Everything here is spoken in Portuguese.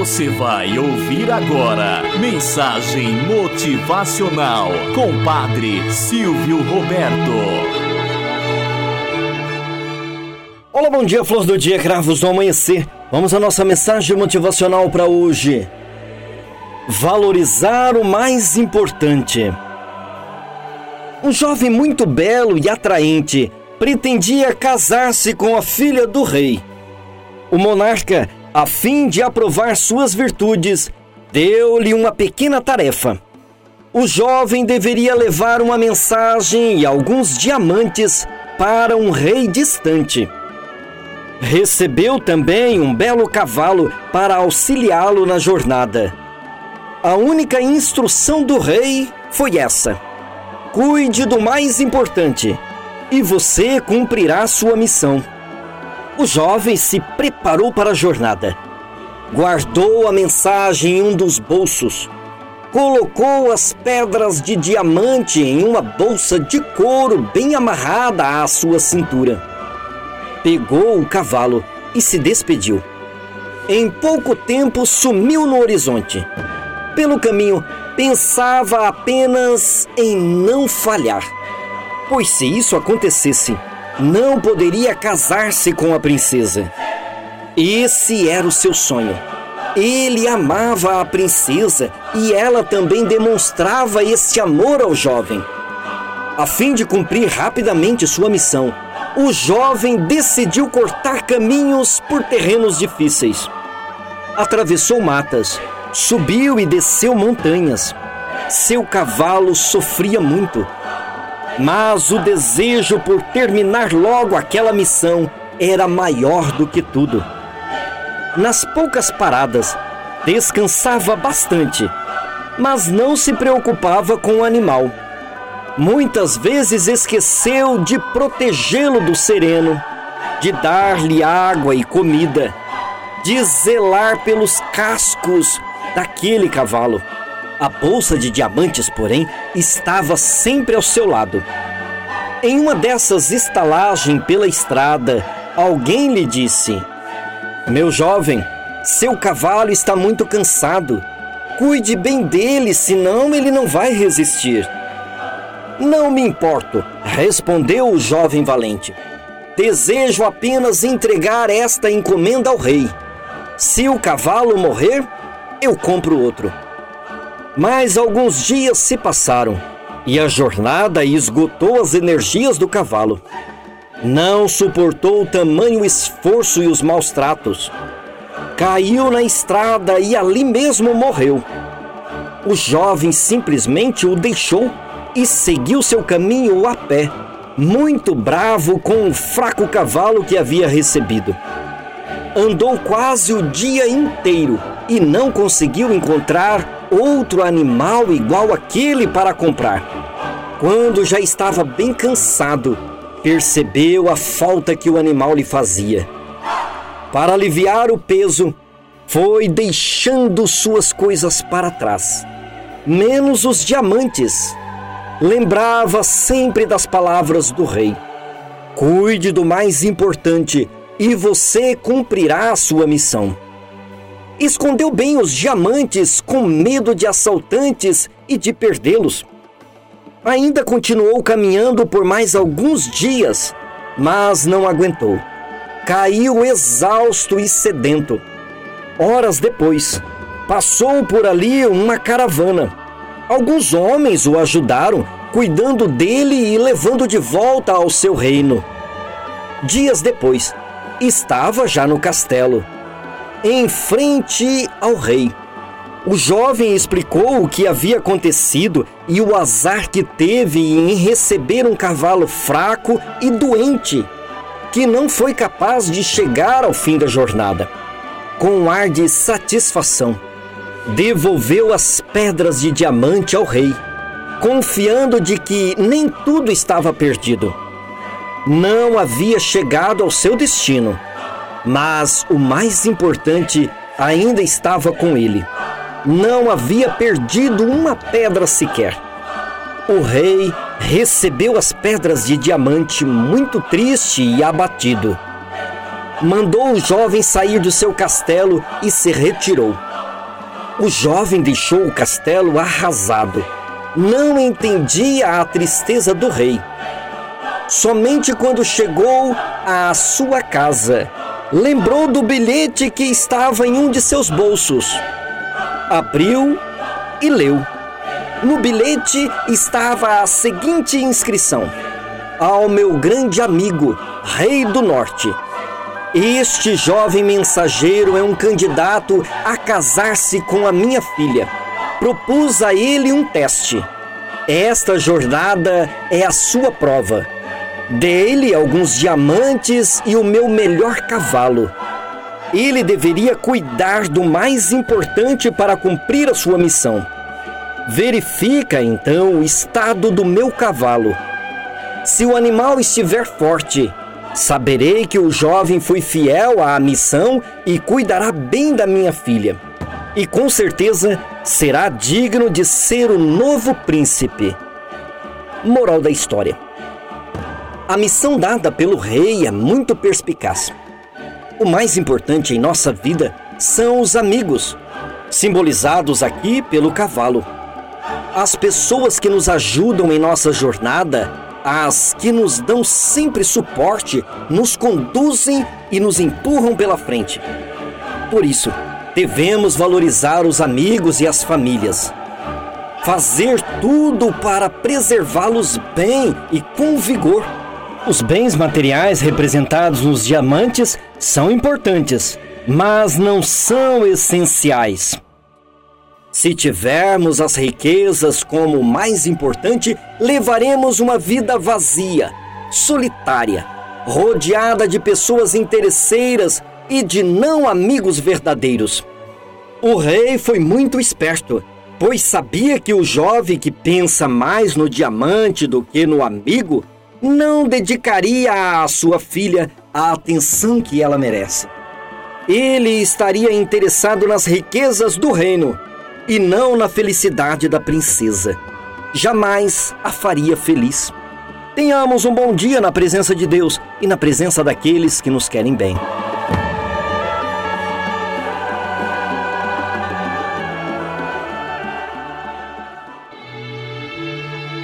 Você vai ouvir agora Mensagem Motivacional com Padre Silvio Roberto. Olá, bom dia, flor do dia, cravos do amanhecer. Vamos à nossa mensagem motivacional para hoje. Valorizar o mais importante. Um jovem muito belo e atraente pretendia casar-se com a filha do rei. O monarca a fim de aprovar suas virtudes, deu-lhe uma pequena tarefa. O jovem deveria levar uma mensagem e alguns diamantes para um rei distante. Recebeu também um belo cavalo para auxiliá-lo na jornada. A única instrução do rei foi essa: cuide do mais importante e você cumprirá sua missão. O jovem se preparou para a jornada. Guardou a mensagem em um dos bolsos. Colocou as pedras de diamante em uma bolsa de couro bem amarrada à sua cintura. Pegou o cavalo e se despediu. Em pouco tempo sumiu no horizonte. Pelo caminho, pensava apenas em não falhar. Pois se isso acontecesse, não poderia casar-se com a princesa. Esse era o seu sonho. Ele amava a princesa e ela também demonstrava esse amor ao jovem. A fim de cumprir rapidamente sua missão, o jovem decidiu cortar caminhos por terrenos difíceis. Atravessou matas, subiu e desceu montanhas. Seu cavalo sofria muito mas o desejo por terminar logo aquela missão era maior do que tudo. Nas poucas paradas, descansava bastante, mas não se preocupava com o animal. Muitas vezes esqueceu de protegê-lo do sereno, de dar-lhe água e comida, de zelar pelos cascos daquele cavalo. A bolsa de diamantes, porém, estava sempre ao seu lado. Em uma dessas estalagens pela estrada, alguém lhe disse: Meu jovem, seu cavalo está muito cansado. Cuide bem dele, senão ele não vai resistir. Não me importo, respondeu o jovem valente. Desejo apenas entregar esta encomenda ao rei. Se o cavalo morrer, eu compro outro. Mas alguns dias se passaram e a jornada esgotou as energias do cavalo. Não suportou o tamanho esforço e os maus tratos. Caiu na estrada e ali mesmo morreu. O jovem simplesmente o deixou e seguiu seu caminho a pé, muito bravo com o fraco cavalo que havia recebido. Andou quase o dia inteiro e não conseguiu encontrar outro animal igual aquele para comprar. Quando já estava bem cansado, percebeu a falta que o animal lhe fazia. Para aliviar o peso, foi deixando suas coisas para trás, menos os diamantes. Lembrava sempre das palavras do rei: Cuide do mais importante e você cumprirá a sua missão. Escondeu bem os diamantes com medo de assaltantes e de perdê-los. Ainda continuou caminhando por mais alguns dias, mas não aguentou. Caiu exausto e sedento. Horas depois, passou por ali uma caravana. Alguns homens o ajudaram, cuidando dele e levando de volta ao seu reino. Dias depois, estava já no castelo em frente ao rei. O jovem explicou o que havia acontecido e o azar que teve em receber um cavalo fraco e doente, que não foi capaz de chegar ao fim da jornada. Com um ar de satisfação, devolveu as pedras de diamante ao rei, confiando de que nem tudo estava perdido. Não havia chegado ao seu destino mas o mais importante ainda estava com ele. Não havia perdido uma pedra sequer. O rei recebeu as pedras de diamante muito triste e abatido. Mandou o jovem sair do seu castelo e se retirou. O jovem deixou o castelo arrasado. Não entendia a tristeza do rei. Somente quando chegou à sua casa, lembrou do bilhete que estava em um de seus bolsos. Abriu e leu. No bilhete estava a seguinte inscrição: Ao meu grande amigo, Rei do Norte. Este jovem mensageiro é um candidato a casar-se com a minha filha. Propus a ele um teste. Esta jornada é a sua prova. Dê-lhe alguns diamantes e o meu melhor cavalo. Ele deveria cuidar do mais importante para cumprir a sua missão. Verifica então o estado do meu cavalo. Se o animal estiver forte, saberei que o jovem foi fiel à missão e cuidará bem da minha filha. E com certeza será digno de ser o novo príncipe. Moral da história. A missão dada pelo rei é muito perspicaz. O mais importante em nossa vida são os amigos, simbolizados aqui pelo cavalo. As pessoas que nos ajudam em nossa jornada, as que nos dão sempre suporte, nos conduzem e nos empurram pela frente. Por isso, devemos valorizar os amigos e as famílias. Fazer tudo para preservá-los bem e com vigor. Os bens materiais representados nos diamantes são importantes, mas não são essenciais. Se tivermos as riquezas como o mais importante, levaremos uma vida vazia, solitária, rodeada de pessoas interesseiras e de não amigos verdadeiros. O rei foi muito esperto, pois sabia que o jovem que pensa mais no diamante do que no amigo não dedicaria à sua filha a atenção que ela merece. Ele estaria interessado nas riquezas do reino e não na felicidade da princesa. Jamais a faria feliz. Tenhamos um bom dia na presença de Deus e na presença daqueles que nos querem bem.